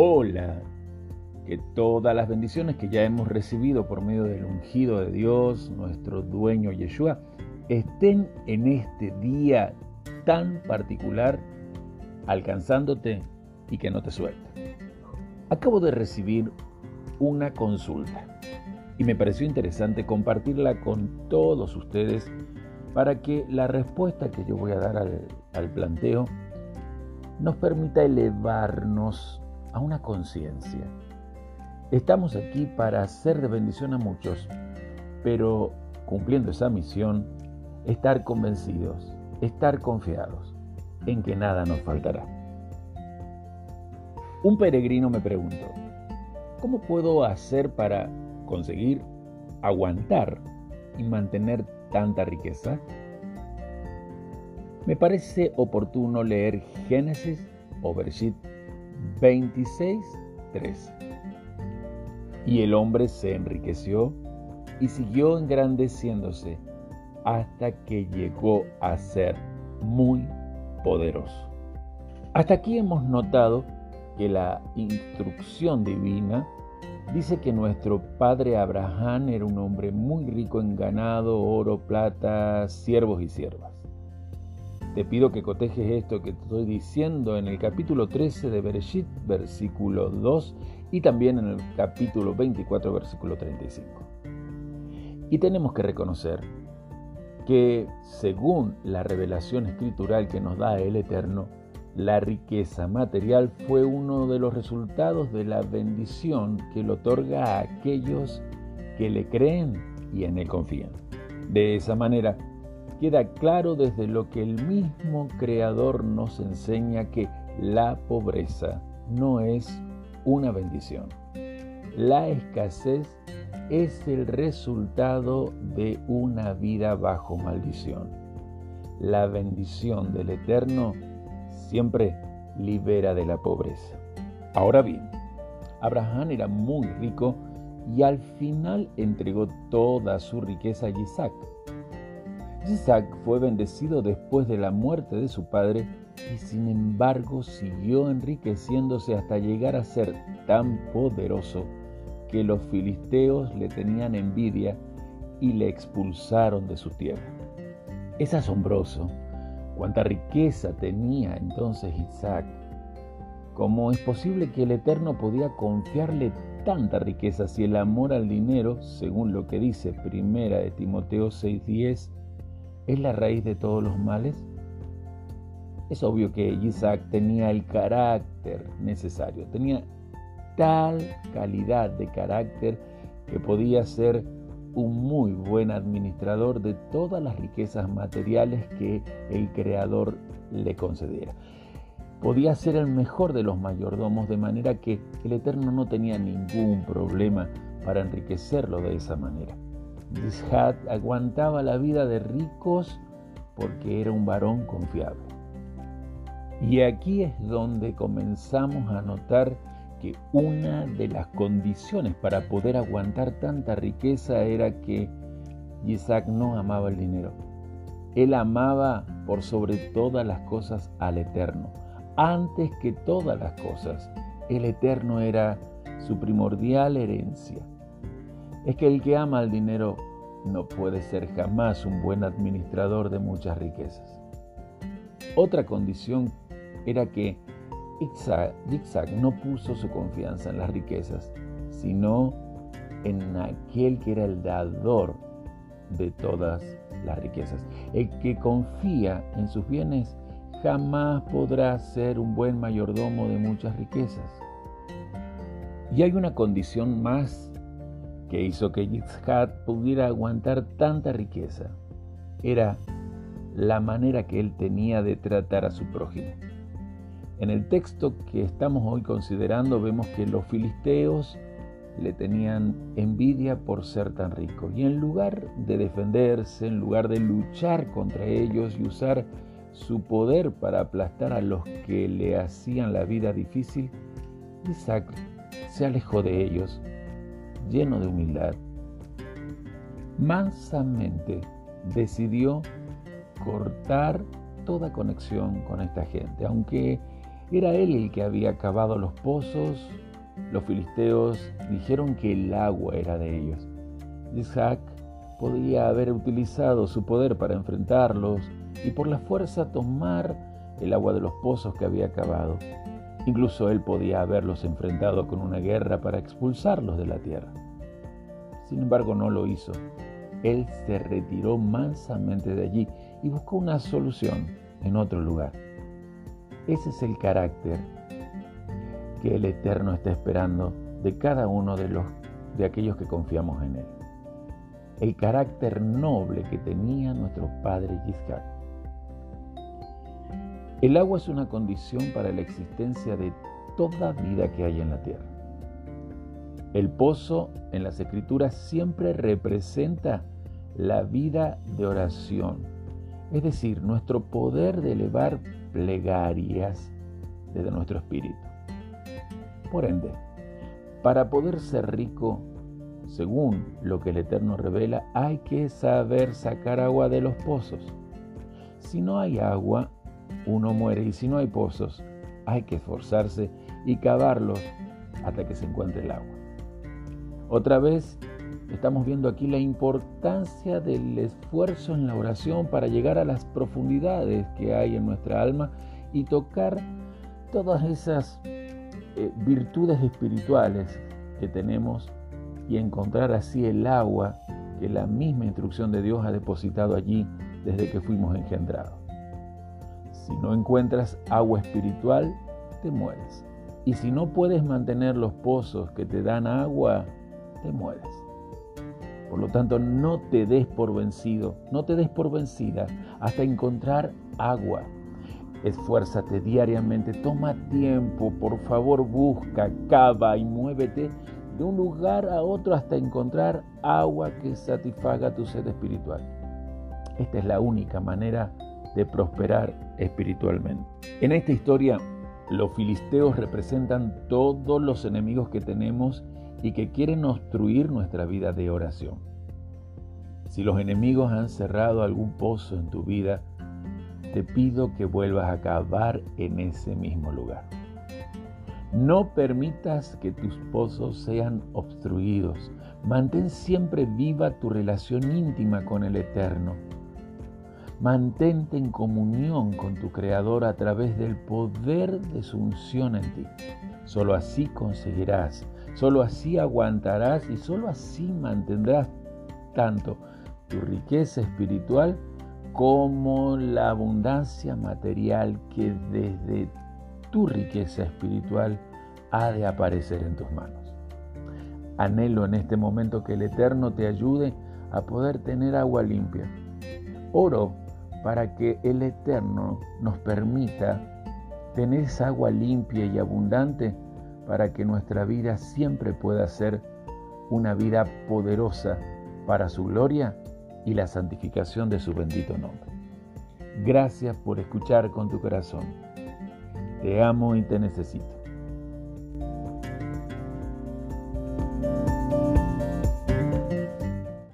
Hola, que todas las bendiciones que ya hemos recibido por medio del ungido de Dios, nuestro dueño Yeshua, estén en este día tan particular alcanzándote y que no te suelte. Acabo de recibir una consulta y me pareció interesante compartirla con todos ustedes para que la respuesta que yo voy a dar al, al planteo nos permita elevarnos a una conciencia. Estamos aquí para hacer de bendición a muchos, pero cumpliendo esa misión, estar convencidos, estar confiados en que nada nos faltará. Un peregrino me preguntó, ¿cómo puedo hacer para conseguir aguantar y mantener tanta riqueza? Me parece oportuno leer Génesis o Bereshit 26, 13. Y el hombre se enriqueció y siguió engrandeciéndose hasta que llegó a ser muy poderoso. Hasta aquí hemos notado que la instrucción divina dice que nuestro padre Abraham era un hombre muy rico en ganado, oro, plata, siervos y siervas. Te pido que cotejes esto que te estoy diciendo en el capítulo 13 de Bereshit, versículo 2, y también en el capítulo 24, versículo 35. Y tenemos que reconocer que según la revelación escritural que nos da el Eterno, la riqueza material fue uno de los resultados de la bendición que le otorga a aquellos que le creen y en él confían. De esa manera, queda claro desde lo que el mismo Creador nos enseña que la pobreza no es una bendición. La escasez es el resultado de una vida bajo maldición. La bendición del Eterno siempre libera de la pobreza. Ahora bien, Abraham era muy rico y al final entregó toda su riqueza a Isaac. Isaac fue bendecido después de la muerte de su padre y sin embargo siguió enriqueciéndose hasta llegar a ser tan poderoso que los filisteos le tenían envidia y le expulsaron de su tierra. Es asombroso cuánta riqueza tenía entonces Isaac. ¿Cómo es posible que el Eterno podía confiarle tanta riqueza si el amor al dinero, según lo que dice Primera de Timoteo 6:10, es la raíz de todos los males? Es obvio que Isaac tenía el carácter necesario, tenía tal calidad de carácter que podía ser un muy buen administrador de todas las riquezas materiales que el Creador le concediera. Podía ser el mejor de los mayordomos, de manera que el Eterno no tenía ningún problema para enriquecerlo de esa manera. Isaac aguantaba la vida de ricos porque era un varón confiable. Y aquí es donde comenzamos a notar que una de las condiciones para poder aguantar tanta riqueza era que Isaac no amaba el dinero. Él amaba por sobre todas las cosas al Eterno. Antes que todas las cosas, el Eterno era su primordial herencia. Es que el que ama el dinero no puede ser jamás un buen administrador de muchas riquezas. Otra condición era que Isaac no puso su confianza en las riquezas, sino en aquel que era el dador de todas las riquezas. El que confía en sus bienes jamás podrá ser un buen mayordomo de muchas riquezas. Y hay una condición más que hizo que Isaac pudiera aguantar tanta riqueza. Era la manera que él tenía de tratar a su prójimo. En el texto que estamos hoy considerando vemos que los filisteos le tenían envidia por ser tan rico. Y en lugar de defenderse, en lugar de luchar contra ellos y usar su poder para aplastar a los que le hacían la vida difícil, Isaac se alejó de ellos, lleno de humildad. Mansamente decidió cortar toda conexión con esta gente, aunque Era él el que había cavado los pozos. Los filisteos dijeron que el agua era de ellos. Isaac podía haber utilizado su poder para enfrentarlos y por la fuerza tomar el agua de los pozos que había cavado. Incluso él podía haberlos enfrentado con una guerra para expulsarlos de la tierra. Sin embargo, no lo hizo. Él se retiró mansamente de allí y buscó una solución en otro lugar. Ese es el carácter que el Eterno está esperando de cada uno de los de aquellos que confiamos en él. El carácter noble que tenía nuestro padre Yiscak. El agua es una condición para la existencia de toda vida que hay en la tierra. El pozo en las escrituras siempre representa la vida de oración, es decir, nuestro poder de elevar plegarias desde nuestro espíritu. Por ende, para poder ser rico, según lo que el Eterno revela, hay que saber sacar agua de los pozos. Si no hay agua, uno muere y si no hay pozos, hay que esforzarse y cavarlos hasta que se encuentre el agua. Otra vez estamos viendo aquí la importancia del esfuerzo en la oración para llegar a las profundidades que hay en nuestra alma y tocar todas esas eh, virtudes espirituales que tenemos y encontrar así el agua que la misma instrucción de Dios ha depositado allí desde que fuimos engendrados. Si no encuentras agua espiritual, te mueres. Y si no puedes mantener los pozos que te dan agua, te mueres. Por lo tanto, no te des por vencido, no te des por vencida hasta encontrar agua. Esfuérzate diariamente, toma tiempo, por favor busca, cava y muévete de un lugar a otro hasta encontrar agua que satisfaga tu sed espiritual. Esta es la única manera de prosperar espiritualmente. En esta historia, los filisteos representan todos los enemigos que tenemos y que quieren obstruir nuestra vida de oración. Si los enemigos han cerrado algún pozo en tu vida, te pido que vuelvas a cavar en ese mismo lugar. No permitas que tus pozos sean obstruidos. Mantén siempre viva tu relación íntima con el Eterno. Mantente en comunión con tu Creador a través del poder de su unción en ti. Solo así conseguirás, solo así aguantarás y solo así mantendrás tanto tu riqueza espiritual como la abundancia material que desde tu riqueza espiritual ha de aparecer en tus manos. Anhelo en este momento que el Eterno te ayude a poder tener agua limpia. Oro para que el Eterno nos permita tener esa agua limpia y abundante para que nuestra vida siempre pueda ser una vida poderosa para su gloria y la santificación de su bendito nombre. Gracias por escuchar con tu corazón. Te amo y te necesito.